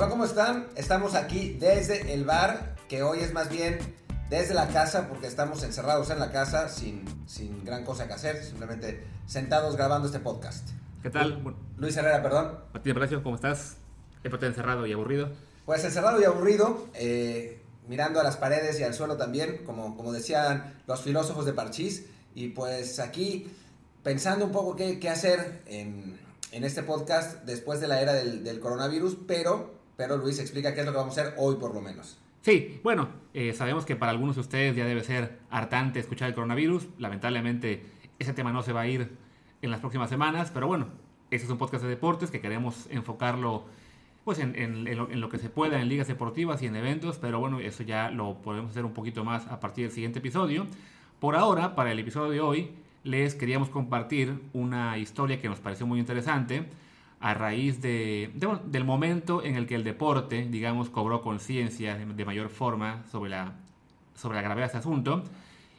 Hola, ¿cómo están? Estamos aquí desde el bar, que hoy es más bien desde la casa, porque estamos encerrados en la casa sin, sin gran cosa que hacer, simplemente sentados grabando este podcast. ¿Qué tal? Luis Herrera, perdón. Martín Palacio, ¿cómo estás? ¿Te encerrado y aburrido? Pues encerrado y aburrido, eh, mirando a las paredes y al suelo también, como, como decían los filósofos de Parchís, y pues aquí pensando un poco qué, qué hacer en, en, este podcast después de la era del, del coronavirus, pero, pero Luis explica qué es lo que vamos a hacer hoy por lo menos. Sí, bueno, eh, sabemos que para algunos de ustedes ya debe ser hartante escuchar el coronavirus. Lamentablemente ese tema no se va a ir en las próximas semanas, pero bueno, este es un podcast de deportes que queremos enfocarlo pues en, lo, que se pueda en ligas deportivas y en eventos, pero bueno, eso ya lo podemos hacer un poquito más a partir del siguiente episodio. Por ahora, para el episodio de hoy, les queríamos compartir una historia que nos pareció muy interesante a raíz de, de, del momento en el que el deporte, digamos, cobró conciencia de, de, mayor forma sobre la, sobre la gravedad de este asunto.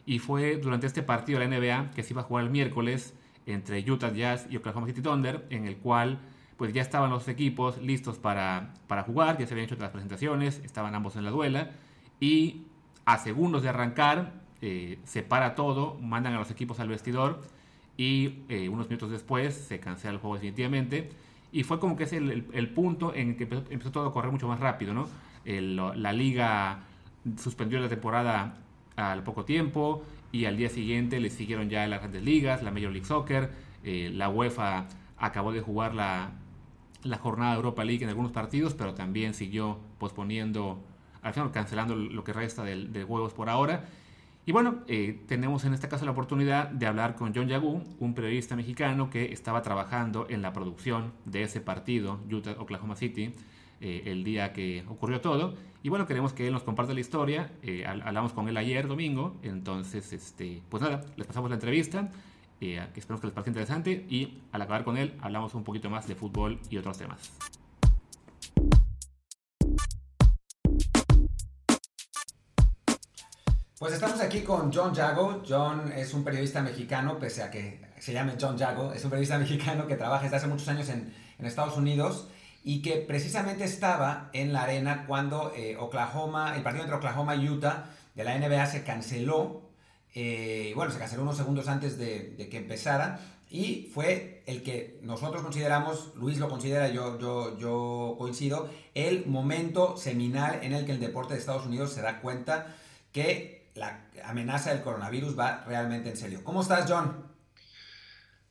Y fue durante este partido de la NBA que se iba a jugar el miércoles entre Utah Jazz y Oklahoma City Thunder, en el cual pues ya estaban los equipos listos para, para jugar, ya se habían hecho las presentaciones, estaban ambos en la duela y a segundos de arrancar eh, se para todo, mandan a los equipos al vestidor y eh, unos minutos después se cancela el juego definitivamente. Y fue como que es el, el, el punto en que empezó, todo a correr mucho más rápido, ¿no? El, la liga suspendió la temporada al poco tiempo y al día siguiente le siguieron ya las grandes ligas, la Major League Soccer, eh, la UEFA acabó de jugar la, la jornada de Europa League en algunos partidos, pero también siguió posponiendo, al final cancelando lo que resta de juegos por ahora. Y bueno, eh, tenemos en este caso la oportunidad de hablar con John Yagú, un periodista mexicano que estaba trabajando en la producción de ese partido, Utah-Oklahoma City, eh, el día que ocurrió todo. Y bueno, queremos que él nos comparte la historia. Eh, hablamos con él ayer, domingo. Entonces, este, pues nada, les pasamos la entrevista, eh, esperamos que les parezca interesante. Y al acabar con él, hablamos un poquito más de fútbol y otros temas. Pues estamos aquí con John Jago. John es un periodista mexicano, pese a que se llame John Jago, es un periodista mexicano que trabaja desde hace muchos años en, Estados Unidos y que precisamente estaba en la arena cuando eh, Oklahoma, el partido entre Oklahoma y Utah de la NBA se canceló. Eh, bueno, se canceló unos segundos antes de, de, que empezara y fue el que nosotros consideramos, Luis lo considera, yo, yo, yo coincido, el momento seminal en el que el deporte de Estados Unidos se da cuenta que la amenaza del coronavirus va realmente en serio. ¿Cómo estás, John?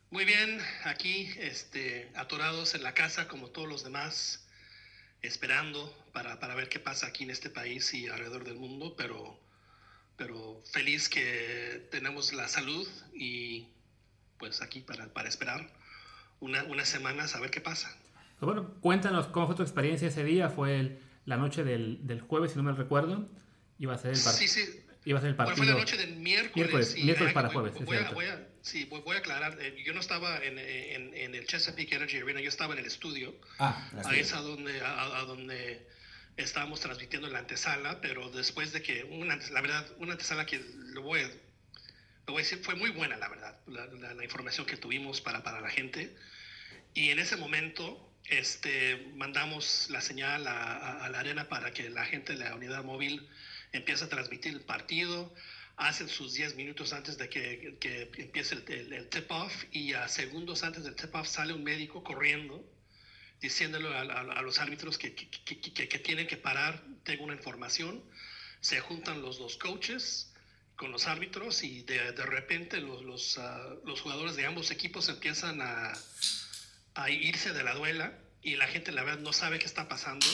Muy bien, aquí este, atorados en la casa como todos los demás, esperando para, para, ver qué pasa aquí en este país y alrededor del mundo, pero, pero feliz que tenemos la salud y pues aquí para, para esperar una, unas semanas a ver qué pasa. Pues bueno, cuéntanos cómo fue tu experiencia ese día, fue el, la noche del, del, jueves, si no me recuerdo, iba a ser el partido. Sí, sí. Iba a ser el partido. Bueno, fue la noche del miércoles. Miércoles, y, miércoles para voy, jueves. Voy, a, voy a, sí, voy, voy, a aclarar. Eh, yo no estaba en, en, en, el Chesapeake Energy Arena, yo estaba en el estudio. Ah, ahí es a donde, a, a, donde estábamos transmitiendo la antesala, pero después de que, una, la verdad, una antesala que lo voy, a, lo voy a decir, fue muy buena, la verdad, la, la, la información que tuvimos para, para la gente. Y en ese momento este, mandamos la señal a, a, la arena para que la gente de la unidad móvil empiece a transmitir el partido, hacen sus 10 minutos antes de que, que empiece el, el, el tip-off y a segundos antes del tip-off sale un médico corriendo diciéndole a, a, a los árbitros que, que, que, tienen que parar, tengo una información, se juntan los dos coaches con los árbitros y de, de repente los, los, uh, los jugadores de ambos equipos empiezan a a irse de la duela y la gente la verdad no sabe qué está pasando.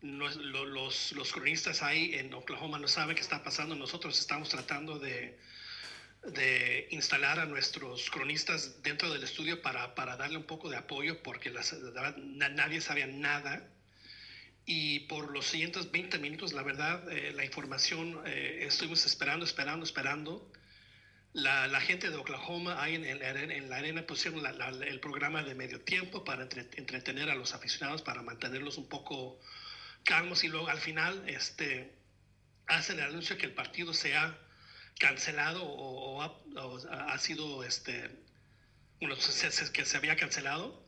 No, lo, los, los cronistas ahí en Oklahoma no saben qué está pasando. Nosotros estamos tratando de, de instalar a nuestros cronistas dentro del estudio para, para darle un poco de apoyo porque nadie sabía nada. Y por los siguientes 20 minutos, la verdad, eh, la información, eh, estuvimos esperando, esperando, esperando la, gente de Oklahoma ahí en, en, la arena pusieron el programa de medio tiempo para entre, entretener a los aficionados, para mantenerlos un poco calmos y luego al final este, hacen el anuncio que el partido se ha cancelado o, ha, sido, este, bueno, se, que se había cancelado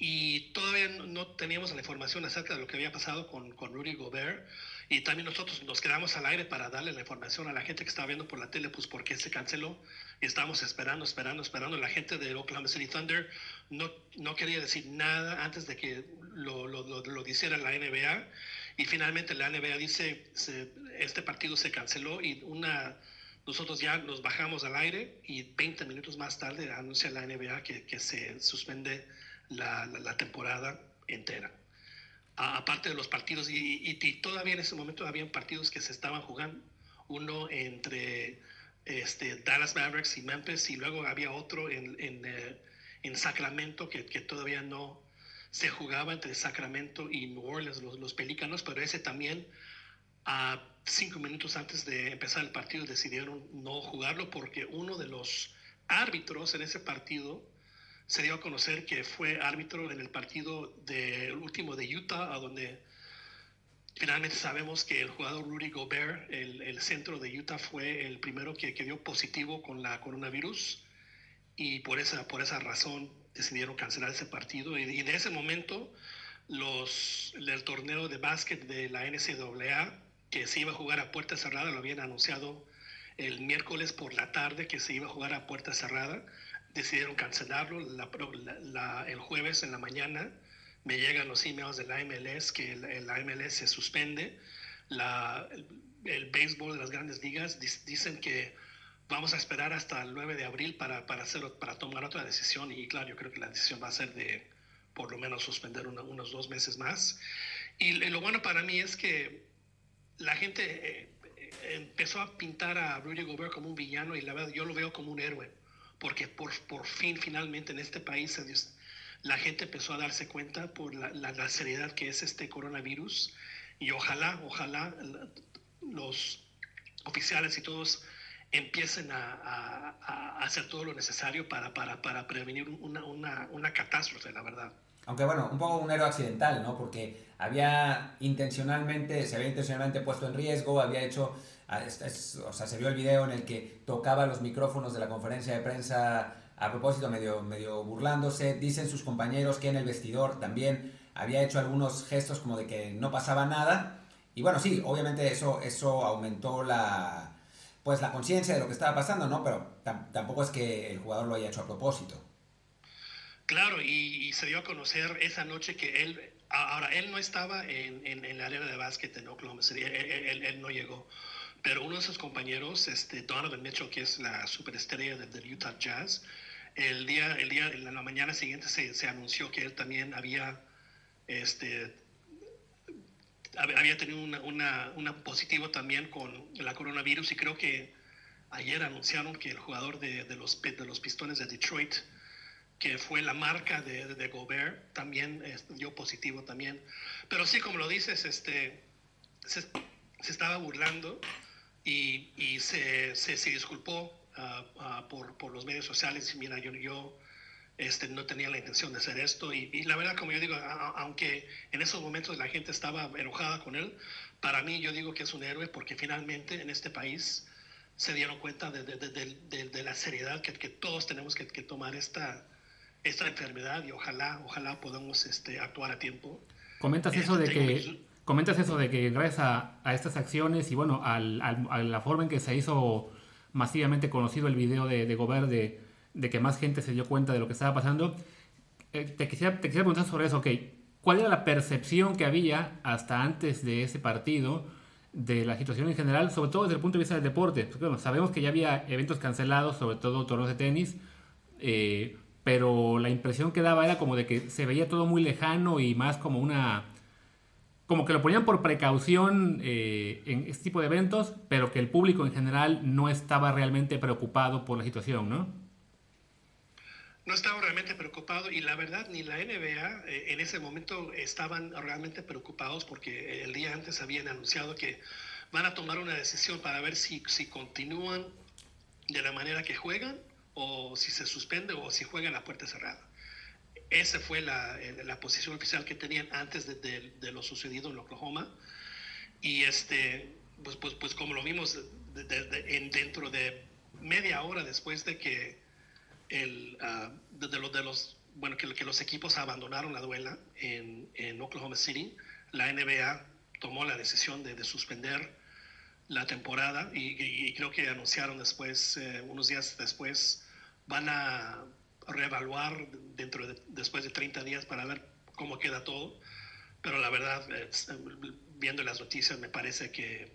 y todavía no teníamos la información acerca de lo que había pasado con, con Rudy Gobert. Y también nosotros nos quedamos al aire para darle la información a la gente que estaba viendo por la tele, pues por qué se canceló. Y estábamos esperando, esperando, esperando. La gente de Oklahoma City Thunder no, no quería decir nada antes de que lo, lo, lo, lo la NBA. Y finalmente la NBA dice, se, este partido se canceló y una, nosotros ya nos bajamos al aire y 20 minutos más tarde anuncia la NBA que, que se suspende la, la, temporada entera. aparte de los partidos, y, y, todavía en ese momento habían partidos que se estaban jugando, uno entre este, Dallas Mavericks y Memphis, y luego había otro en, en, eh, en Sacramento que, que, todavía no se jugaba entre Sacramento y New Orleans, los, los Pelícanos, pero ese también a cinco minutos antes de empezar el partido decidieron no jugarlo porque uno de los árbitros en ese partido se dio a conocer que fue árbitro en el partido del último de Utah, a donde finalmente sabemos que el jugador Rudy Gobert, el, centro de Utah, fue el primero que, que, dio positivo con la coronavirus. Y por esa, por esa razón decidieron cancelar ese partido. Y, de ese momento, los, el torneo de básquet de la NCAA, que se iba a jugar a puerta cerrada, lo habían anunciado el miércoles por la tarde que se iba a jugar a puerta cerrada decidieron cancelarlo. La, la, el jueves en la mañana me llegan los emails de la MLS que la MLS se suspende. El, el, béisbol de las grandes ligas dicen que vamos a esperar hasta el 9 de abril para, para, hacer, para tomar otra decisión y claro, yo creo que la decisión va a ser de por lo menos suspender una, unos dos meses más. Y lo bueno para mí es que la gente eh, eh, empezó a pintar a Rudy Gobert como un villano y la verdad yo lo veo como un héroe porque por, por fin, finalmente en este país la gente empezó a darse cuenta por la, la, la, seriedad que es este coronavirus y ojalá, ojalá los oficiales y todos empiecen a, a, a hacer todo lo necesario para, para, para prevenir una, una, una catástrofe, la verdad. Aunque bueno, un poco un héroe accidental, ¿no? Porque había intencionalmente, se había intencionalmente puesto en riesgo, había hecho es, es, o sea, se vio el video en el que tocaba los micrófonos de la conferencia de prensa a propósito, medio, medio burlándose. Dicen sus compañeros que en el vestidor también había hecho algunos gestos como de que no pasaba nada. Y bueno, sí, obviamente eso, eso aumentó la, pues, la conciencia de lo que estaba pasando, ¿no? Pero tampoco es que el jugador lo haya hecho a propósito. Claro, y, se dio a conocer esa noche que él, ahora, él no estaba en, en, la área de básquet en Oklahoma City, él, no llegó. Pero uno de sus compañeros, este, Donovan Mitchell, que es la superestrella del, del Utah Jazz, el día, el día, en la mañana siguiente se, se anunció que él también había, este, había tenido una, una, una, positivo también con la coronavirus y creo que ayer anunciaron que el jugador de, de los, de los Pistones de Detroit, que fue la marca de, de Gobert, también dio positivo también. Pero sí, como lo dices, este, se, se estaba burlando y, y se, se, se, disculpó uh, uh, por, por, los medios sociales. Y mira, yo, yo este, no tenía la intención de hacer esto. Y, y la verdad, como yo digo, a, aunque en esos momentos la gente estaba enojada con él, para mí yo digo que es un héroe porque finalmente en este país se dieron cuenta de, de, de, de la seriedad que, que, todos tenemos que, que, tomar esta, esta enfermedad y ojalá, ojalá podamos este, actuar a tiempo. Comentas eso de que comentas eso de que gracias a, a estas acciones y bueno, al, al, a la forma en que se hizo masivamente conocido el video de, de Gobert, de, de, que más gente se dio cuenta de lo que estaba pasando, eh, te, quisiera, preguntar sobre eso, ok, ¿cuál era la percepción que había hasta antes de ese partido de la situación en general, sobre todo desde el punto de vista del deporte? Porque, bueno, sabemos que ya había eventos cancelados, sobre todo torneos de tenis, eh, pero la impresión que daba era como de que se veía todo muy lejano y más como una como que lo ponían por precaución eh, en este tipo de eventos, pero que el público en general no estaba realmente preocupado por la situación, ¿no? No estaba realmente preocupado y la verdad ni la NBA eh, en ese momento estaban realmente preocupados porque el día antes habían anunciado que van a tomar una decisión para ver si, si continúan de la manera que juegan o si se suspende o si juegan a puerta cerrada. Esa fue la, la, posición oficial que tenían antes de, lo sucedido en Oklahoma. Y este, pues, pues, pues como lo vimos de, en, dentro de media hora después de que el, uh, de, los, de los bueno, que, que los equipos abandonaron la duela en, en Oklahoma City. La NBA tomó la decisión de, de suspender la temporada y, creo que anunciaron después, eh, unos días después, van a reevaluar dentro de, después de 30 días para ver cómo queda todo. Pero la verdad, viendo las noticias, me parece que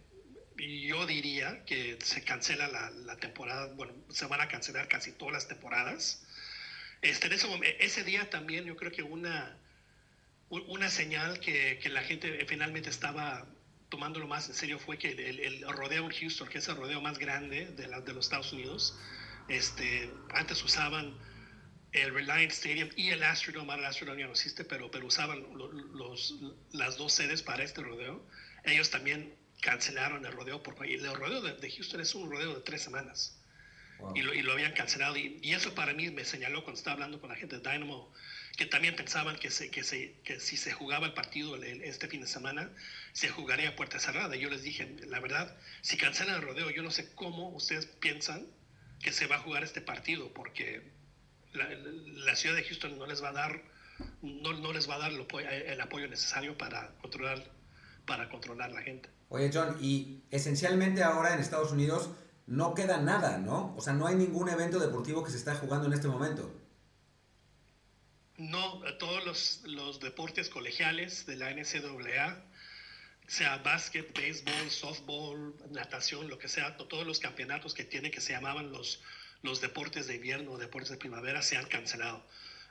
yo diría que se cancela la, temporada, bueno, se van a cancelar casi todas las temporadas. Este, en ese, ese día también yo creo que una, una señal que, que la gente finalmente estaba tomándolo más en serio fue que el, rodeo en Houston, que es el rodeo más grande de, los Estados Unidos, este, antes usaban el Reliance Stadium y el Astrodome, el Astrodome ya no existe, pero, pero usaban los, las dos sedes para este rodeo. Ellos también cancelaron el rodeo, porque el rodeo de, Houston es un rodeo de tres semanas. Y, lo, y, lo, habían cancelado. Y, y, eso para mí me señaló cuando estaba hablando con la gente de Dynamo que también pensaban que, se, que, se, que si se jugaba el partido este fin de semana, se jugaría a puerta cerrada. Yo les dije, la verdad, si cancelan el rodeo, yo no sé cómo ustedes piensan que se va a jugar este partido, porque la, la ciudad de Houston no les va a dar, no, no les va a dar el apoyo, el apoyo necesario para controlar, para controlar la gente. Oye, John, y esencialmente ahora en Estados Unidos no queda nada, ¿no? O sea, no hay ningún evento deportivo que se está jugando en este momento. No, todos los, los deportes colegiales de la NCAA, sea básquet, béisbol, softball, natación, lo que sea, todos los campeonatos que tiene que se llamaban los, los deportes de invierno deportes de primavera se han cancelado.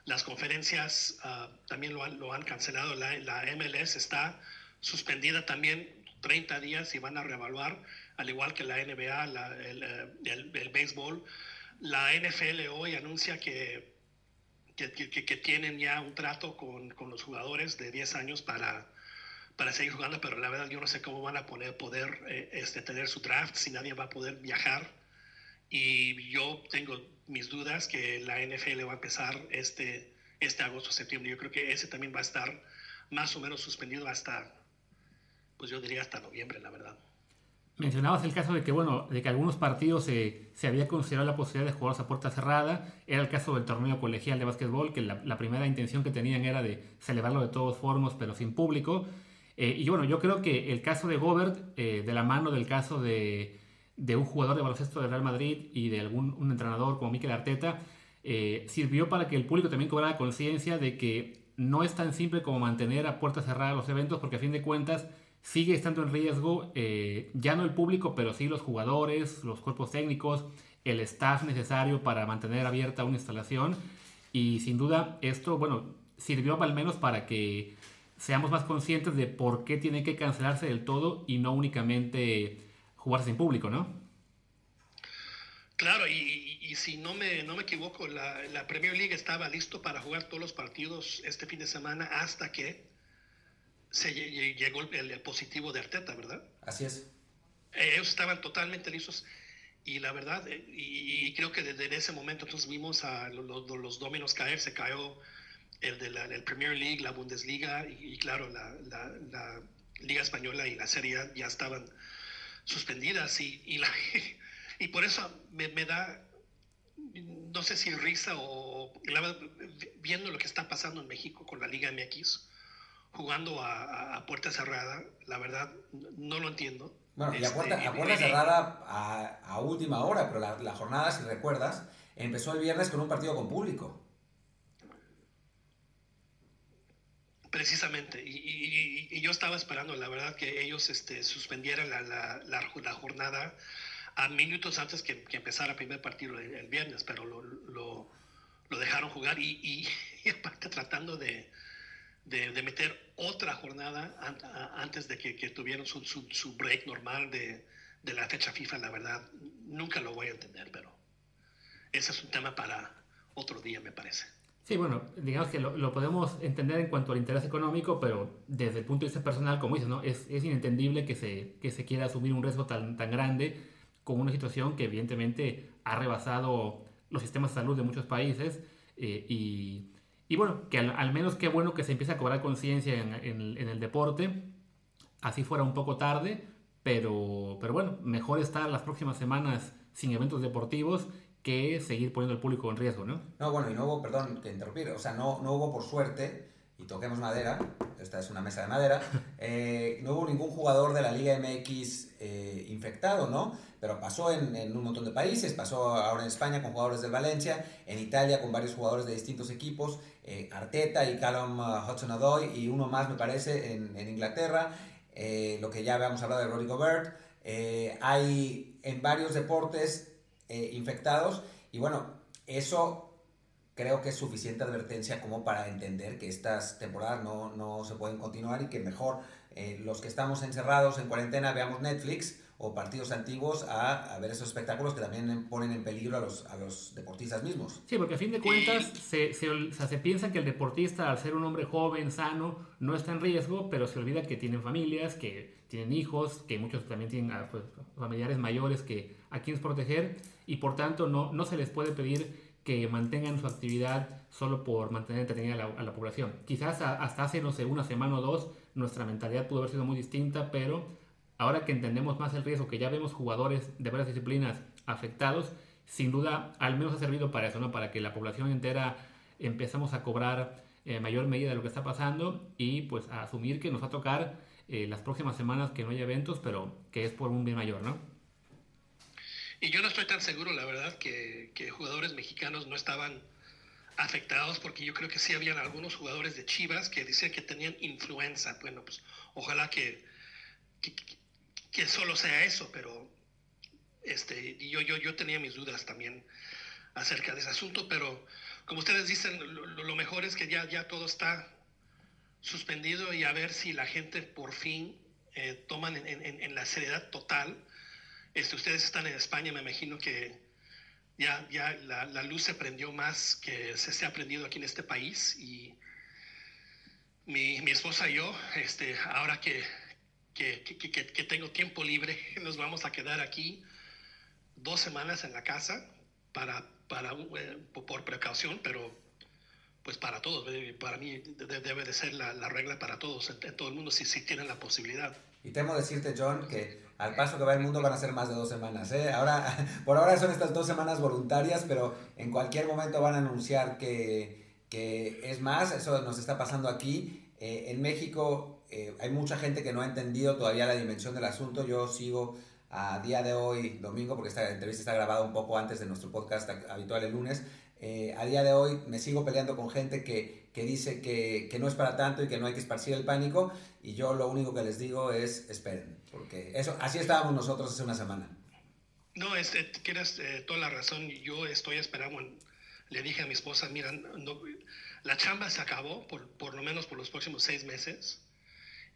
Las conferencias uh, también lo han, lo han cancelado. La, la, MLS está suspendida también 30 días y van a reevaluar, al igual que la NBA, la, el, el, el, béisbol. La NFL hoy anuncia que que, que, tienen ya un trato con, con, los jugadores de 10 años para, para seguir jugando, pero la verdad yo no sé cómo van a poner, poder eh, este, tener su draft si nadie va a poder viajar. Y yo tengo mis dudas que la NFL va a empezar este, este agosto, septiembre. Yo creo que ese también va a estar más o menos suspendido hasta, pues yo diría hasta noviembre, la verdad. Mencionabas el caso de que, bueno, de que algunos partidos se, se había considerado la posibilidad de jugarlos a puerta cerrada. Era el caso del torneo colegial de básquetbol, que la, la primera intención que tenían era de celebrarlo de todos formas, pero sin público. Eh, y bueno, yo creo que el caso de Gobert, eh, de la mano del caso de, de, un jugador de baloncesto de Real Madrid y de algún un entrenador como Mikel Arteta, eh, sirvió para que el público también cobrara conciencia de que no es tan simple como mantener a puerta cerrada los eventos, porque a fin de cuentas sigue estando en riesgo eh, ya no el público, pero sí los jugadores, los cuerpos técnicos, el staff necesario para mantener abierta una instalación. Y sin duda esto, bueno, sirvió al menos para que seamos más conscientes de por qué tiene que cancelarse del todo y no únicamente jugarse sin público, ¿no? Claro, y, si no me, no me equivoco, la, la Premier League estaba listo para jugar todos los partidos este fin de semana hasta que se llegó el, positivo de Arteta, ¿verdad? Así es. Eh, ellos estaban totalmente listos y la verdad, eh, y, creo que desde ese momento entonces vimos a los, los dominos caer, se cayó el de la el Premier League, la Bundesliga y, claro, la, la, Liga Española y la Serie A ya estaban suspendidas y, y, la, y por eso me, me, da, no sé si risa o, viendo lo que está pasando en México con la Liga MX, jugando a, a, puerta cerrada, la verdad no lo entiendo. Bueno, y a este, puerta, a puerta cerrada a, a, última hora, pero la, la, jornada, si recuerdas, empezó el viernes con un partido con público. Precisamente, y, y, y yo estaba esperando, la verdad, que ellos este, suspendieran la, la, la, jornada a minutos antes que, que, empezara el primer partido el, el viernes, pero lo, lo, lo dejaron jugar y, y aparte tratando de, de, de, meter otra jornada an, a, antes de que, que tuvieran su, su, su, break normal de, de, la fecha FIFA, la verdad, nunca lo voy a entender, pero ese es un tema para otro día, me parece. Sí, bueno, digamos que lo, lo podemos entender en cuanto al interés económico, pero desde el punto de vista personal, como dices, ¿no? es, es inentendible que se, que se quiera asumir un riesgo tan, tan grande con una situación que evidentemente ha rebasado los sistemas de salud de muchos países eh, y y bueno, que al, menos qué bueno que se empiece a cobrar conciencia en, el deporte. Así fuera un poco tarde, pero, pero bueno, mejor estar las próximas semanas sin eventos deportivos que seguir poniendo al público en riesgo, ¿no? No, bueno, y no hubo, perdón que interrumpir, o sea, no, no hubo por suerte, y toquemos madera, esta es una mesa de madera, eh, no hubo ningún jugador de la Liga MX eh, infectado, ¿no? Pero pasó en, en, un montón de países, pasó ahora en España con jugadores del Valencia, en Italia con varios jugadores de distintos equipos, eh, Arteta y Callum uh, Hudson-Odoi, y uno más me parece en, en Inglaterra, lo que ya habíamos hablado de Rodrigo Gobert, hay en varios deportes eh, infectados. Y bueno, eso creo que es suficiente advertencia como para entender que estas temporadas no, no se pueden continuar y que mejor eh, los que estamos encerrados en cuarentena veamos Netflix o partidos antiguos a, a, ver esos espectáculos que también ponen en peligro a los, a los deportistas mismos. Sí, porque a fin de cuentas se, se, o sea, se, piensa que el deportista, al ser un hombre joven, sano, no está en riesgo, pero se olvida que tienen familias, que tienen hijos, que muchos también tienen ah, pues, familiares mayores que a quienes proteger y por tanto no, no se les puede pedir que mantengan su actividad solo por mantener entretenida a la, población. Quizás hasta hace, no sé, una semana o dos nuestra mentalidad pudo haber sido muy distinta, pero ahora que entendemos más el riesgo, que ya vemos jugadores de varias disciplinas afectados, sin duda al menos ha servido para eso, ¿no? para que la población entera empezamos a cobrar eh, mayor medida de lo que está pasando y pues a asumir que nos va a tocar eh, las próximas semanas que no haya eventos, pero que es por un bien mayor, ¿no? Y yo no estoy tan seguro, la verdad, que, que, jugadores mexicanos no estaban afectados, porque yo creo que sí habían algunos jugadores de Chivas que decían que tenían influenza. Bueno, pues ojalá que, que, solo sea eso, pero este, yo, yo, yo tenía mis dudas también acerca de ese asunto, pero como ustedes dicen, lo, mejor es que ya, ya todo está suspendido y a ver si la gente por fin eh, toman en, en la seriedad total este, ustedes están en España, me imagino que ya, ya la, la, luz se prendió más que se, se ha prendido aquí en este país y mi, mi esposa y yo, este, ahora que, que, que, que, tengo tiempo libre, nos vamos a quedar aquí dos semanas en la casa para, para, eh, por precaución, pero pues para todos, para mí debe de ser la, la regla para todos, en, en todo el mundo, si, si tienen la posibilidad. Y temo decirte, John, que al paso que va el mundo van a ser más de dos semanas. ¿eh? Ahora, por ahora son estas dos semanas voluntarias, pero en cualquier momento van a anunciar que, es más. Eso nos está pasando aquí. Eh, en México eh, hay mucha gente que no ha entendido todavía la dimensión del asunto. Yo sigo a día de hoy, domingo, porque esta entrevista está grabada un poco antes de nuestro podcast habitual el lunes. Eh, a día de hoy me sigo peleando con gente que, que dice que, que, no es para tanto y que no hay que esparcir el pánico y yo lo único que les digo es esperen, porque eso, así estábamos nosotros hace una semana. No, este, tienes eh, toda la razón, yo estoy esperando, le dije a mi esposa, mira, no, la chamba se acabó por, por lo menos por los próximos seis meses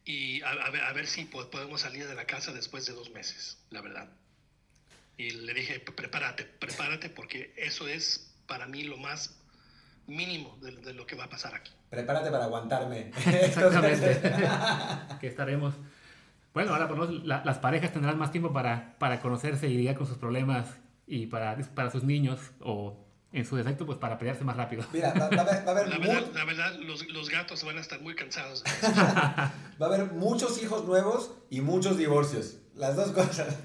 y a, a, ver, a ver si podemos salir de la casa después de dos meses, la verdad. Y le dije, prepárate, prepárate porque eso es para mí lo más mínimo de, de, lo que va a pasar aquí. Prepárate para aguantarme. Exactamente. que estaremos. Bueno, ahora por la, las parejas tendrán más tiempo para, para conocerse y lidiar con sus problemas y para, para sus niños o en su defecto, pues para pelearse más rápido. Mira, va, va, va a haber... La verdad, la verdad los, los, gatos van a estar muy cansados. va a haber muchos hijos nuevos y muchos divorcios. Las dos cosas.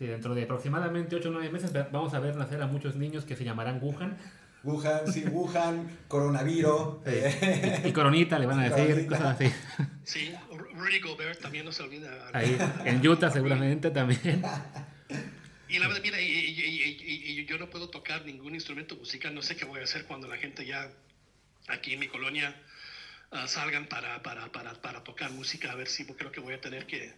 Sí, dentro de aproximadamente 8 o 9 meses vamos a ver nacer a muchos niños que se llamarán Wuhan. Wuhan, sí, Wuhan, coronavirus. Sí. Y, y, coronita le van a decir, coronita. cosas así. Sí, Rudy Gobert también no se olvida. Ahí, en Utah seguramente también. Y la verdad, mira, y, y, y, yo no puedo tocar ningún instrumento musical, no sé qué voy a hacer cuando la gente ya aquí en mi colonia uh, salgan para, para, para, para tocar música, a ver si creo que voy a tener que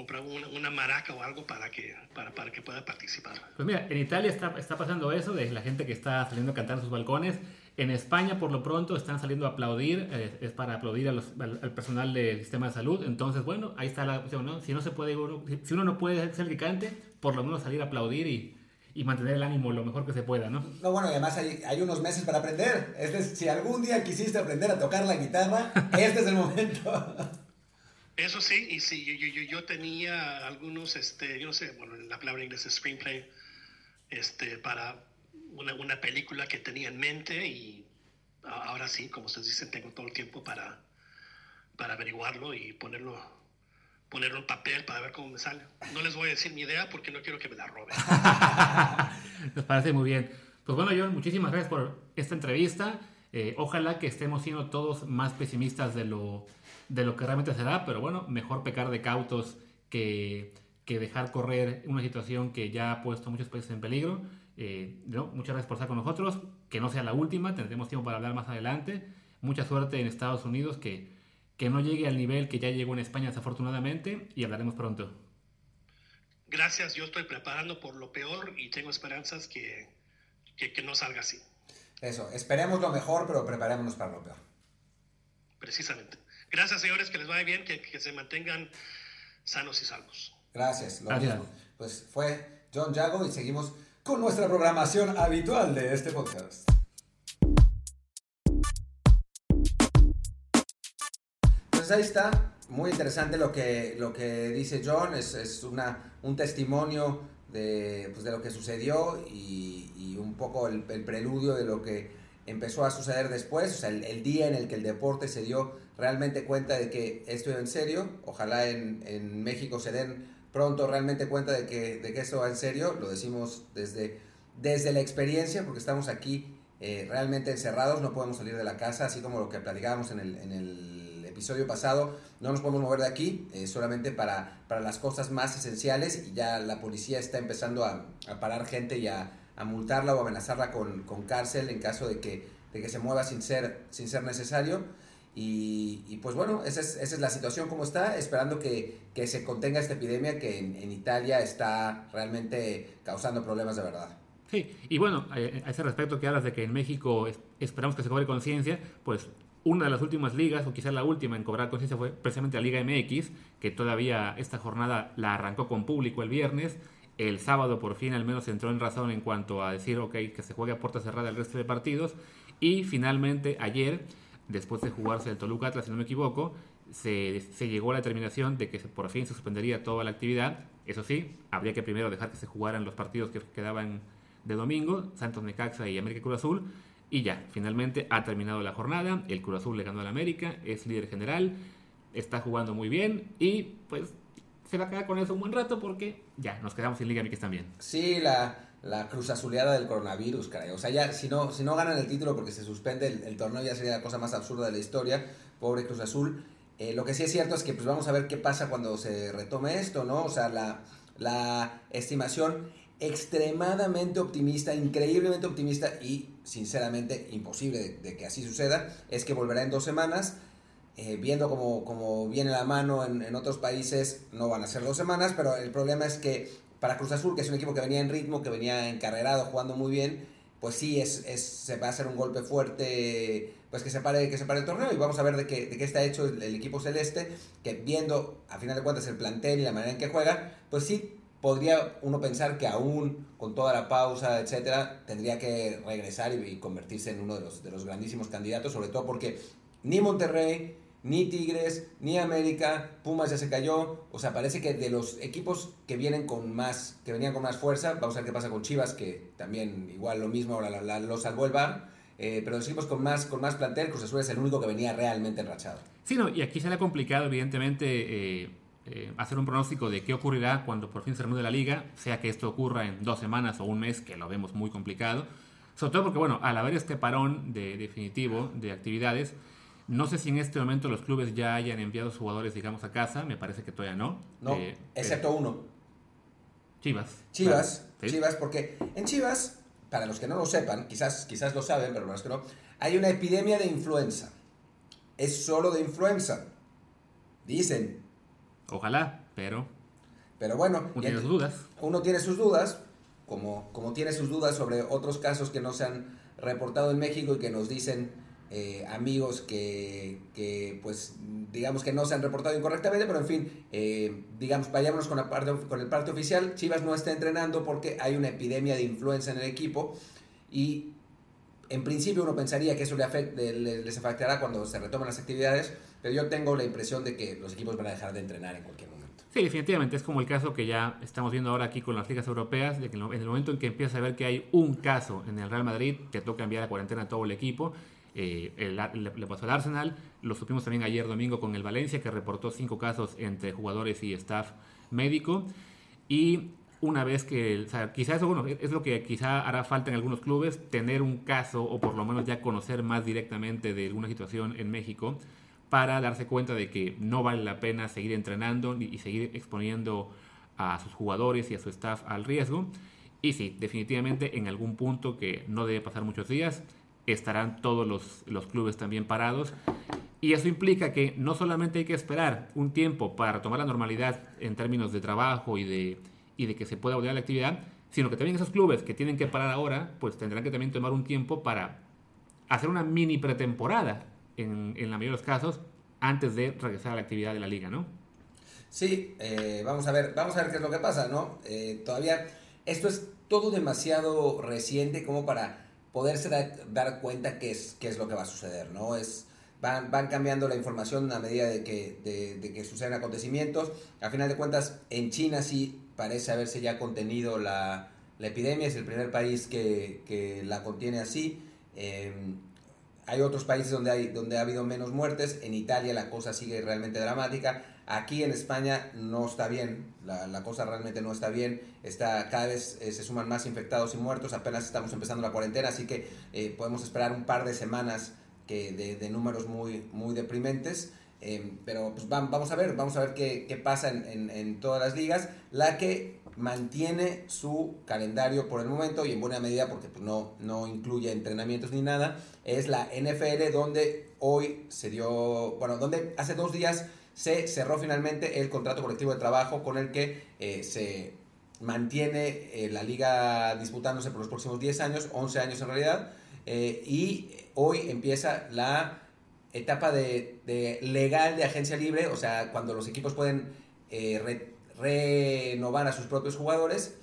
comprar una, una, maraca o algo para que, para, para, que pueda participar. Pues mira, en Italia está, está pasando eso, de la gente que está saliendo a cantar en sus balcones. En España, por lo pronto, están saliendo a aplaudir, eh, es para aplaudir a los, al, al, personal del sistema de salud. Entonces, bueno, ahí está la opción, ¿no? Si, no se puede, si uno no puede ser el que cante, por lo menos salir a aplaudir y, y mantener el ánimo lo mejor que se pueda, ¿no? No, bueno, y además hay, hay unos meses para aprender. Este es, si algún día quisiste aprender a tocar la guitarra, este es el momento. Eso sí, y sí, yo, yo, yo, tenía algunos, este, yo no sé, bueno, la palabra inglesa es screenplay, este, para una, una, película que tenía en mente y ahora sí, como ustedes dicen, tengo todo el tiempo para, para averiguarlo y ponerlo, ponerlo en papel para ver cómo me sale. No les voy a decir mi idea porque no quiero que me la roben. Nos parece muy bien. Pues bueno, John, muchísimas gracias por esta entrevista. Eh, ojalá que estemos siendo todos más pesimistas de lo, de lo que realmente será, pero bueno, mejor pecar de cautos que, que dejar correr una situación que ya ha puesto a muchos países en peligro. Eh, no, muchas gracias por estar con nosotros. Que no sea la última, tendremos tiempo para hablar más adelante. Mucha suerte en Estados Unidos, que, que no llegue al nivel que ya llegó en España desafortunadamente y hablaremos pronto. Gracias, yo estoy preparando por lo peor y tengo esperanzas que, que, que no salga así. Eso, esperemos lo mejor, pero preparémonos para lo peor. Precisamente. Gracias, señores, que les vaya bien, que, que se mantengan sanos y salvos. Gracias, lo Gracias. mismo. Pues fue John Jago y seguimos con nuestra programación habitual de este podcast. Pues ahí está, muy interesante lo que, lo que dice John, es, es una, un testimonio de, pues de lo que sucedió y, y un poco el, el preludio de lo que empezó a suceder después, o sea, el, el día en el que el deporte se dio realmente cuenta de que esto iba en serio, ojalá en, en México se den pronto realmente cuenta de que, de que esto va en serio, lo decimos desde, desde la experiencia, porque estamos aquí eh, realmente encerrados, no podemos salir de la casa, así como lo que platicábamos en el, en el episodio pasado, no nos podemos mover de aquí, eh, solamente para, para las cosas más esenciales, y ya la policía está empezando a, a parar gente y a, a multarla o amenazarla con, con cárcel en caso de que, de que se mueva sin ser, sin ser necesario. Y, y pues bueno, esa es, esa es la situación como está, esperando que, que se contenga esta epidemia que en, en Italia está realmente causando problemas de verdad. Sí, y bueno, a ese respecto que hablas de que en México es- esperamos que se cobre conciencia, pues una de las últimas ligas, o quizás la última en cobrar conciencia fue precisamente la Liga MX, que todavía esta jornada la arrancó con público el viernes. El sábado por fin al menos entró en razón en cuanto a decir, ok, que se juegue a puerta cerrada el resto de partidos. Y finalmente ayer, después de jugarse el Toluca Atlas, si no me equivoco, se, llegó a la determinación de que por fin se suspendería toda la actividad. Eso sí, habría que primero dejar que se jugaran los partidos que quedaban de domingo, Santos Necaxa y América Cruz Azul. Y ya, finalmente ha terminado la jornada. El Cruz Azul le ganó al América, es líder general, está jugando muy bien y pues se va a quedar con eso un buen rato porque ya nos quedamos sin Liga MX también. Sí, la, la cruz azuleada del coronavirus, caray. O sea, ya si no, si no ganan el título porque se suspende el, torneo, ya sería la cosa más absurda de la historia. Pobre Cruz Azul. Eh, lo que sí es cierto es que pues vamos a ver qué pasa cuando se retome esto, ¿no? O sea, la, estimación extremadamente optimista, increíblemente optimista y sinceramente imposible de, que así suceda, es que volverá en dos semanas. Eh, viendo como viene la mano en, en otros países, no van a ser dos semanas, pero el problema es que para Cruz Azul, que es un equipo que venía en ritmo, que venía encarrerado, jugando muy bien, pues sí, es, se va a hacer un golpe fuerte, pues que se pare, que se pare el torneo y vamos a ver de qué, de qué está hecho el, el equipo celeste, que viendo a final de cuentas el plantel y la manera en que juega, pues sí, podría uno pensar que aún con toda la pausa, etcétera, tendría que regresar y, y convertirse en uno de los, de los grandísimos candidatos, sobre todo porque ni Monterrey, ni Tigres, ni América, Pumas ya se cayó, o sea, parece que de los equipos que vienen con más, que venían con más fuerza, vamos a ver qué pasa con Chivas, que también igual lo mismo ahora lo salvó el VAR, eh, pero los equipos con más, con más plantel, Cruz Azul es el único que venía realmente enrachado. Sí, no, y aquí será complicado, evidentemente, eh, eh, hacer un pronóstico de qué ocurrirá cuando por fin se reanude la liga, sea que esto ocurra en dos semanas o un mes, que lo vemos muy complicado. Sobre todo porque, bueno, al haber este parón de definitivo de actividades, no sé si en este momento los clubes ya hayan enviado jugadores, digamos, a casa. Me parece que todavía no. No, Eh, excepto uno. Chivas. Chivas, Claro, ¿sí? Chivas, porque en Chivas, para los que no lo sepan, quizás, quizás lo saben, pero los que no, hay una epidemia de influenza. Es solo de influenza. Dicen. Ojalá, pero Pero bueno, uno tiene sus dudas. uno tiene sus dudas, como, como tiene sus dudas sobre otros casos que no se han reportado en México y que nos dicen eh, amigos que, que, pues, digamos que no se han reportado incorrectamente, pero en fin, eh, digamos, vayámonos con, la parte, con el parte oficial. Chivas no está entrenando porque hay una epidemia de influenza en el equipo y en principio uno pensaría que eso le afect- le- les afectará cuando se retomen las actividades, pero yo tengo la impresión de que los equipos van a dejar de entrenar en cualquier momento. Sí, definitivamente. Es como el caso que ya estamos viendo ahora aquí con las ligas europeas, de que en el momento en que empieza a ver que hay un caso en el Real Madrid, te toca enviar a cuarentena a todo el equipo. Eh, el- le, pasó al Arsenal, lo supimos también ayer domingo con el Valencia, que reportó cinco casos entre jugadores y staff médico. Y una vez que, o sea, quizás eso, bueno, es lo que quizá hará falta en algunos clubes, tener un caso o por lo menos ya conocer más directamente de alguna situación en México para darse cuenta de que no vale la pena seguir entrenando y seguir exponiendo a sus jugadores y a su staff al riesgo. Y sí, definitivamente en algún punto que no debe pasar muchos días, estarán todos los, los clubes también parados. Y eso implica que no solamente hay que esperar un tiempo para tomar la normalidad en términos de trabajo y de, y de que se pueda volver a la actividad, sino que también esos clubes que tienen que parar ahora, pues tendrán que también tomar un tiempo para hacer una mini pretemporada, en, en la mayoría de los casos, antes de regresar a la actividad de la liga, ¿no? Sí, eh, vamos a ver, vamos a ver qué es lo que pasa, ¿no? Eh, todavía esto es todo demasiado reciente como para poderse dar, cuenta qué es, qué es lo que va a suceder, ¿no? Es, van, van cambiando la información a medida de que, de, que suceden acontecimientos. A final de cuentas, en China sí parece haberse ya contenido la, la epidemia, es el primer país que, que la contiene así. Em, hay otros países donde, hay, donde ha habido menos muertes, en Italia la cosa sigue realmente dramática, aquí en España no está bien, la, cosa realmente no está bien, está, cada vez eh, se suman más infectados y muertos, apenas estamos empezando la cuarentena, así que eh, podemos esperar un par de semanas que de, números muy, muy deprimentes. Em, pero pues vamos a ver, vamos a ver qué, qué pasa en, todas las ligas. La que mantiene su calendario por el momento y en buena medida porque pues, no, no incluye entrenamientos ni nada, es la NFL donde hoy se dio, bueno, donde hace dos días se cerró finalmente el contrato colectivo de trabajo con el que eh, se mantiene eh, la liga disputándose por los próximos 10 años, 11 años en realidad, eh, y hoy empieza la etapa de, de, legal de agencia libre, o sea, cuando los equipos pueden renovar a sus propios jugadores.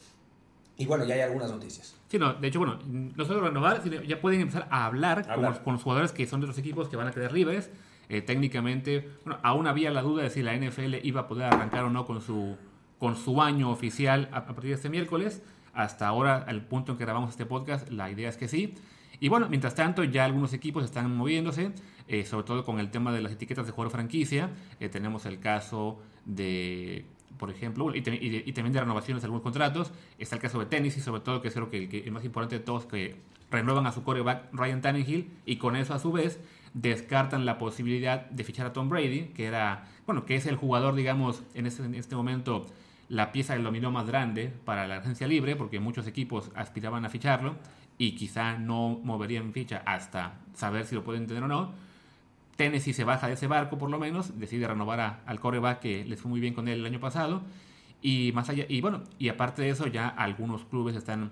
Y bueno, ya hay algunas noticias. Sí, no, de hecho, bueno, no solo renovar, sino ya pueden empezar a hablar, Con, los, con, los, jugadores que son de los equipos que van a quedar libres. Eh, técnicamente, bueno, aún había la duda de si la NFL iba a poder arrancar o no con su, con su año oficial a, a partir de este miércoles. Hasta ahora, al punto en que grabamos este podcast, la idea es que sí. Y bueno, mientras tanto, ya algunos equipos están moviéndose, eh, sobre todo con el tema de las etiquetas de jugador franquicia. Eh, tenemos el caso de por ejemplo, y, y, también de renovaciones de algunos contratos. Está el caso de y sobre todo, que es creo que que el más importante de todos, que renuevan a su coreback Ryan Tannehill y con eso a su vez descartan la posibilidad de fichar a Tom Brady, que era, bueno, que es el jugador, digamos, en este, en este momento la pieza del dominó más grande para la agencia libre, porque muchos equipos aspiraban a ficharlo y quizá no moverían ficha hasta saber si lo pueden tener o no Tennessee se baja de ese barco por lo menos, decide renovar a, al coreback que les fue muy bien con él el año pasado. Y más allá, y bueno, y aparte de eso, ya algunos clubes están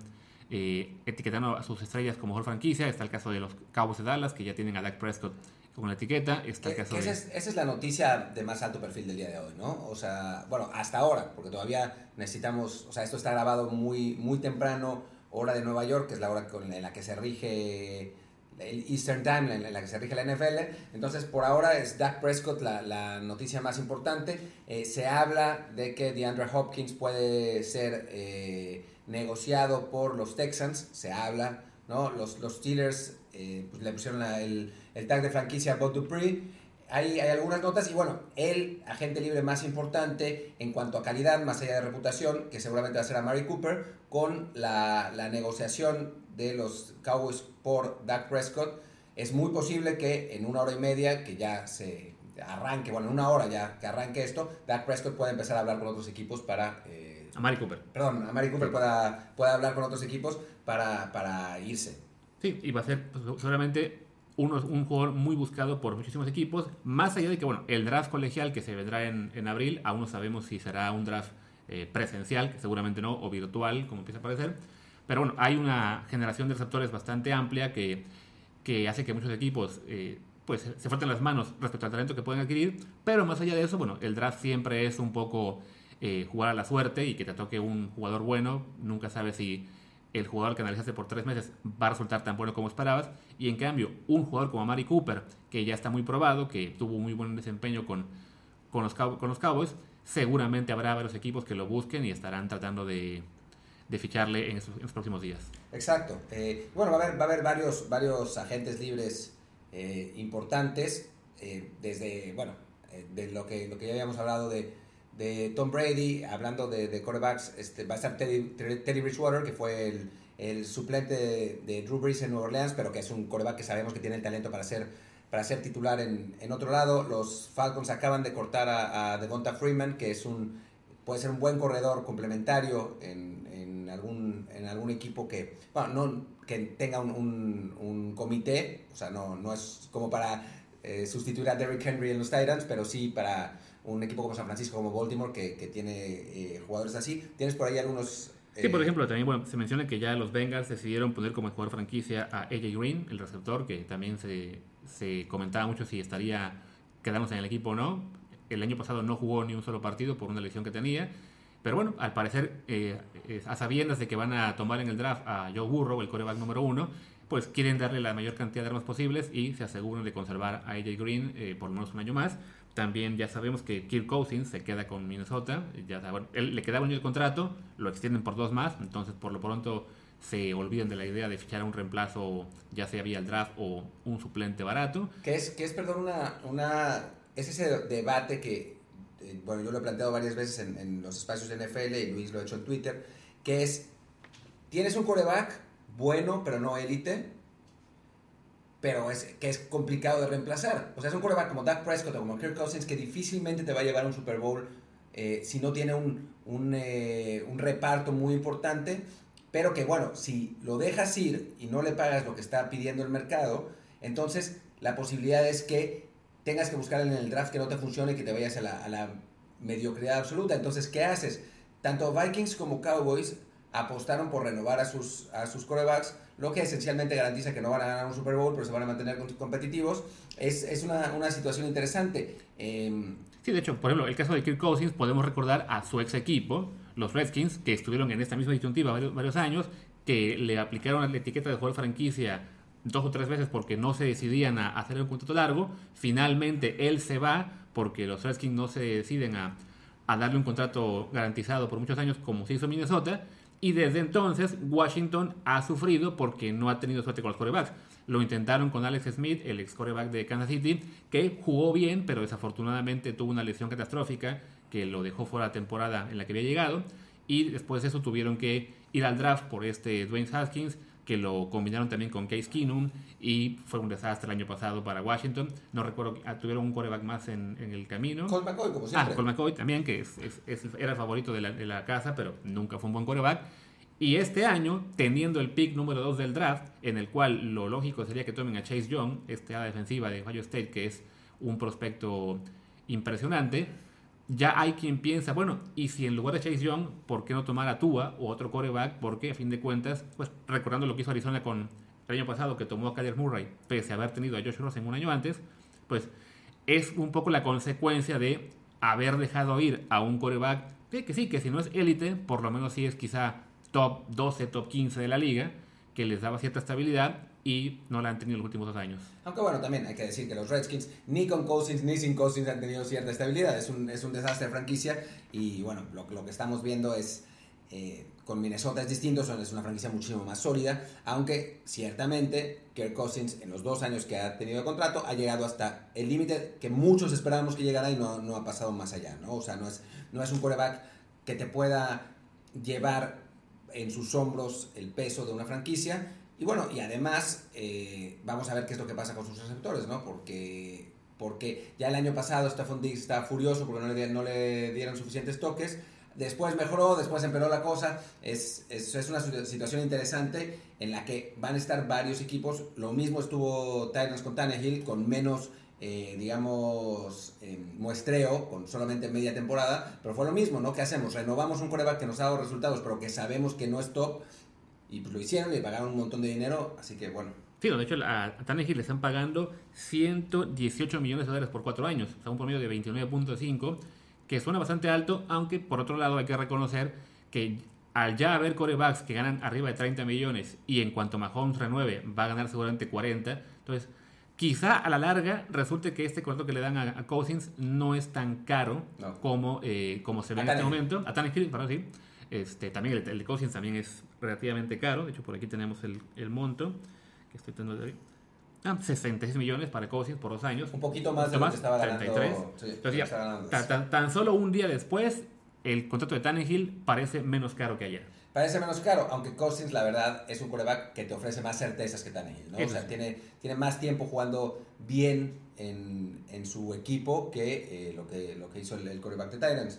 eh, etiquetando a sus estrellas como mejor franquicia. Está el caso de los Cowboys de Dallas, que ya tienen a Dak Prescott con la etiqueta. Está el caso de... esa, es, esa, es, la noticia de más alto perfil del día de hoy, ¿no? O sea, bueno, hasta ahora, porque todavía necesitamos, o sea, esto está grabado muy, muy temprano, hora de Nueva York, que es la hora con, en la que se rige el Eastern Time en la que se rige la NFL. Entonces, por ahora es Dak Prescott la, la noticia más importante. Eh, se habla de que DeAndre Hopkins puede ser eh, negociado por los Texans. Se habla, ¿no? Los, los Steelers eh, pues le pusieron el, el, tag de franquicia a Bob Dupree. Hay, hay, algunas notas y bueno, el agente libre más importante en cuanto a calidad, más allá de reputación, que seguramente va a ser a Mary Cooper, con la, la negociación de los Cowboys por Dak Prescott, es muy posible que en una hora y media, que ya se arranque, bueno, en una hora ya que arranque esto, Dak Prescott pueda empezar a hablar con otros equipos para... Eh, a Mari Cooper. Perdón, a Mari Cooper sí. pueda, pueda hablar con otros equipos para, para irse. Sí, y va a ser pues, seguramente un jugador muy buscado por muchísimos equipos, más allá de que, bueno, el draft colegial que se vendrá en, en abril, aún no sabemos si será un draft eh, presencial, que seguramente no, o virtual, como empieza a parecer pero bueno, hay una generación de receptores bastante amplia que, que hace que muchos equipos eh, pues, se falten las manos respecto al talento que pueden adquirir. Pero más allá de eso, bueno, el draft siempre es un poco eh, jugar a la suerte y que te toque un jugador bueno. Nunca sabes si el jugador que analizaste por tres meses va a resultar tan bueno como esperabas. Y en cambio, un jugador como Mari Cooper, que ya está muy probado, que tuvo muy buen desempeño con, con, los, con los Cowboys, seguramente habrá varios equipos que lo busquen y estarán tratando de, de ficharle en los próximos días. Exacto. Eh, bueno, va a haber, va a haber varios, varios agentes libres eh, importantes, eh, desde, bueno, de lo que, lo que ya habíamos hablado de, de Tom Brady, hablando de, de quarterbacks, este, va a estar Teddy, Teddy Bridgewater, que fue el, el suplente de, Drew Brees en Nueva Orleans, pero que es un quarterback que sabemos que tiene el talento para ser, para ser titular en, en otro lado. Los Falcons acaban de cortar a, a Devonta Freeman, que es un, puede ser un buen corredor complementario en, en, algún, en algún equipo que, bueno, no, que tenga un, un, un comité, o sea, no, no es como para eh, sustituir a Derrick Henry en los Titans, pero sí para un equipo como San Francisco, como Baltimore, que, que tiene eh, jugadores así. Tienes por ahí algunos... Eh... Sí, por ejemplo, también bueno, se menciona que ya los Bengals decidieron poner como jugador franquicia a AJ Green, el receptor, que también se, se comentaba mucho si estaría quedándose en el equipo o no. El año pasado no jugó ni un solo partido por una lesión que tenía. Pero bueno, al parecer, eh, a sabiendas de que van a tomar en el draft a Joe Burrow, el coreback número uno, pues quieren darle la mayor cantidad de armas posibles y se aseguran de conservar a AJ Green eh, por lo menos un año más. También ya sabemos que Kirk Cousins se queda con Minnesota. Ya él le quedaba un año de contrato, lo extienden por dos más. Entonces, por lo pronto, se olvidan de la idea de fichar a un reemplazo, ya sea vía el draft o un suplente barato. Que es, que es perdón, una, una. Es ese debate que. Eh, bueno, yo lo he planteado varias veces en, en los espacios de NFL y Luis lo ha hecho en Twitter. Que es. Tienes un coreback bueno, pero no élite pero es que es complicado de reemplazar. O sea, es un quarterback como Dak Prescott o como Kirk Cousins que difícilmente te va a llevar a un Super Bowl eh, si no tiene un, un, eh, un, reparto muy importante, pero que bueno, si lo dejas ir y no le pagas lo que está pidiendo el mercado, entonces la posibilidad es que tengas que buscar en el draft que no te funcione y que te vayas a la, a la mediocridad absoluta. Entonces, ¿qué haces? Tanto Vikings como Cowboys apostaron por renovar a sus, a sus corebacks lo que esencialmente garantiza que no van a ganar un Super Bowl, pero se van a mantener competitivos. Es, es una, una, situación interesante. Eh, sí, de hecho, por ejemplo, el caso de Kirk Cousins, podemos recordar a su ex equipo, los Redskins, que estuvieron en esta misma disyuntiva varios, varios años, que le aplicaron la etiqueta de jugador franquicia dos o tres veces porque no se decidían a hacer un contrato largo. Finalmente él se va porque los Redskins no se deciden a, a darle un contrato garantizado por muchos años como se hizo Minnesota. Y desde entonces Washington ha sufrido porque no ha tenido suerte con los corebacks. Lo intentaron con Alex Smith, el ex coreback de Kansas City, que jugó bien, pero desafortunadamente tuvo una lesión catastrófica que lo dejó fuera la temporada en la que había llegado. Y después de eso tuvieron que ir al draft por este Dwayne Haskins, que lo combinaron también con Case Keenum y fue un desastre el año pasado para Washington. No recuerdo, tuvieron un coreback más en, en el camino. Colt McCoy, como siempre. Ah, Colt McCoy también, que es, es, es, era el favorito de la, de la, casa, pero nunca fue un buen coreback. Y este año, teniendo el pick número 2 del draft, en el cual lo lógico sería que tomen a Chase Young, ala defensiva de Ohio State, que es un prospecto impresionante, ya hay quien piensa, bueno, y si en lugar de Chase Young, ¿por qué no tomar a Tua o otro coreback? Porque a fin de cuentas, pues recordando lo que hizo Arizona con el año pasado, que tomó a Kyler Murray, pese a haber tenido a Josh Rosen un año antes, pues es un poco la consecuencia de haber dejado ir a un coreback que, que sí, que si no es élite, por lo menos sí es quizá top 12, top 15 de la liga, que les daba cierta estabilidad y no la han tenido los últimos dos años. Aunque bueno, también hay que decir que los Redskins ni con Cousins ni sin Cousins han tenido cierta estabilidad. Es un, es un desastre de franquicia y bueno, lo, lo que estamos viendo es... Eh, con Minnesota es distinto, es una franquicia muchísimo más sólida, aunque ciertamente Kirk Cousins en los dos años que ha tenido de contrato ha llegado hasta el límite que muchos esperábamos que llegara y no, no ha pasado más allá, ¿no? O sea, no es, no es un quarterback que te pueda llevar en sus hombros el peso de una franquicia. Y bueno, y además eh, vamos a ver qué es lo que pasa con sus receptores, ¿no? Porque, porque ya el año pasado Stephon Diggs está furioso porque no le, dieron suficientes toques. Después mejoró, después empeoró la cosa. Es, es, es, una situación interesante en la que van a estar varios equipos. Lo mismo estuvo Titans con Tannehill, con menos eh, digamos, eh, muestreo con solamente media temporada, pero fue lo mismo, ¿no? ¿Qué hacemos? Renovamos un coreback que nos ha dado resultados, pero que sabemos que no es top, y pues lo hicieron y pagaron un montón de dinero, así que bueno. Sí, de hecho a, a Tannehill le están pagando 118 millones de dólares por cuatro años, o sea, un promedio de 29.5, que suena bastante alto, aunque por otro lado hay que reconocer que al ya haber corebacks que ganan arriba de 30 millones y en cuanto Mahomes renueve va a ganar seguramente 40, entonces Quizá a la larga resulte que este contrato que le dan a, a Cousins no es tan caro no. como, eh, como se ve a en este momento. A Tannehill, perdón, sí. Este, también el, el, de Cousins también es relativamente caro. De hecho, por aquí tenemos el, el monto que estoy teniendo de. Ah, 66 millones para Cousins por dos años. Un poquito más de lo que estaba ganando. 33. sí, Entonces, ya, ganando. tan, tan- tan solo un día después, el contrato de Tannehill parece menos caro que ayer. Parece menos caro, aunque Cousins, la verdad, es un coreback que te ofrece más certezas que Tannehill, ¿no? O sea, tiene, tiene más tiempo jugando bien en, en su equipo que, eh, lo que lo que hizo el, el coreback de Titans.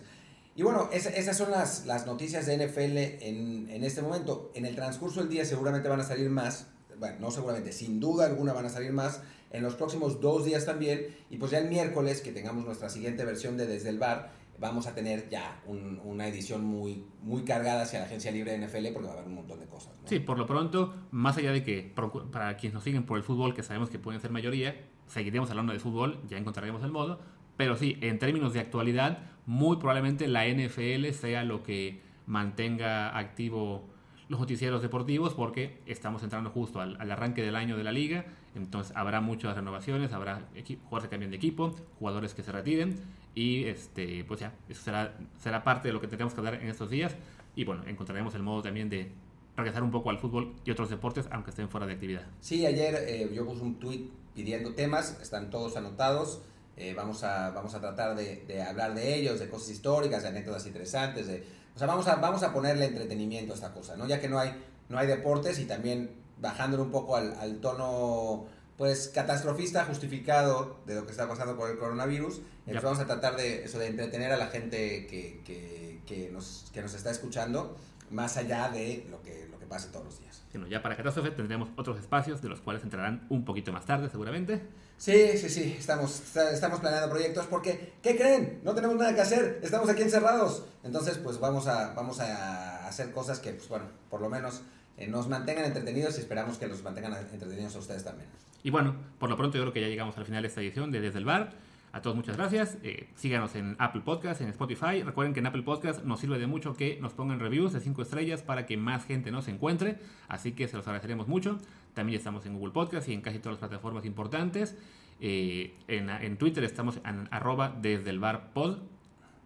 Y bueno, esa- esas son las, las noticias de NFL en, en este momento. En el transcurso del día seguramente van a salir más, bueno, no seguramente, sin duda alguna van a salir más, en los próximos dos días también. Y pues ya el miércoles, que tengamos nuestra siguiente versión de Desde el Bar, vamos a tener ya un- una edición muy, muy cargada hacia la agencia libre de NFL porque va a haber un montón de cosas. ¿no? Sí, por lo pronto, más allá de que para quienes nos siguen por el fútbol, que sabemos que pueden ser mayoría, seguiremos hablando de fútbol, ya encontraremos el modo. Pero sí, en términos de actualidad, muy probablemente la NFL sea lo que mantenga activo los noticieros deportivos porque estamos entrando justo al, al arranque del año de la liga, entonces habrá muchas renovaciones, habrá jugadores que cambien de equipo, jugadores que se retiren y este pues ya, eso será, será parte de lo que tendremos que hablar en estos días y bueno, encontraremos el modo también de regresar un poco al fútbol y otros deportes aunque estén fuera de actividad. Sí, ayer eh, yo puse un tweet pidiendo temas, están todos anotados. Eh, vamos, a, vamos a tratar de, de hablar de ellos, de cosas históricas, de anécdotas interesantes. De, o sea, vamos a, vamos a ponerle entretenimiento a esta cosa, ¿no? Ya que no hay, no hay deportes y también bajándole un poco al, al tono pues catastrofista justificado de lo que está pasando con el coronavirus. eh, pues vamos a tratar de eso de entretener a la gente que, que, que nos, que nos está escuchando, más allá de lo que, lo que pase todos los días. Sino ya para Catástrofe tendremos otros espacios de los cuales entrarán un poquito más tarde seguramente. Sí, sí, sí, estamos, estamos planeando proyectos porque, ¿qué creen? No tenemos nada que hacer, estamos aquí encerrados. Entonces, pues vamos a, vamos a hacer cosas que, pues bueno, por lo menos eh, nos mantengan entretenidos y esperamos que los mantengan entretenidos a ustedes también. Y bueno, por lo pronto yo creo que ya llegamos al final de esta edición de Desde el Bar. A todos muchas gracias. Eh, síganos en Apple Podcast, en Spotify. Recuerden que en Apple Podcast nos sirve de mucho que nos pongan reviews de 5 estrellas para que más gente nos encuentre. Así que se los agradeceremos mucho. También estamos en Google Podcast y en casi todas las plataformas importantes. Eh, en, Twitter estamos en arroba desde el bar pod,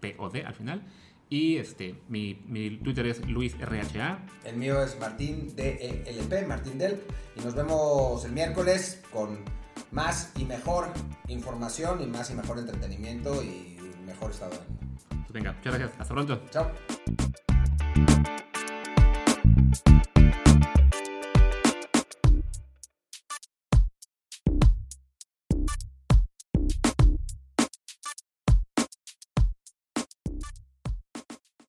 P-O-D al final. Y este, mi, Twitter es LuisRHA. El mío es Martín DELP, Martín Del, y nos vemos el miércoles con más y mejor información y más y mejor entretenimiento y mejor estado de ánimo. Venga, muchas gracias. Hasta pronto. Chao.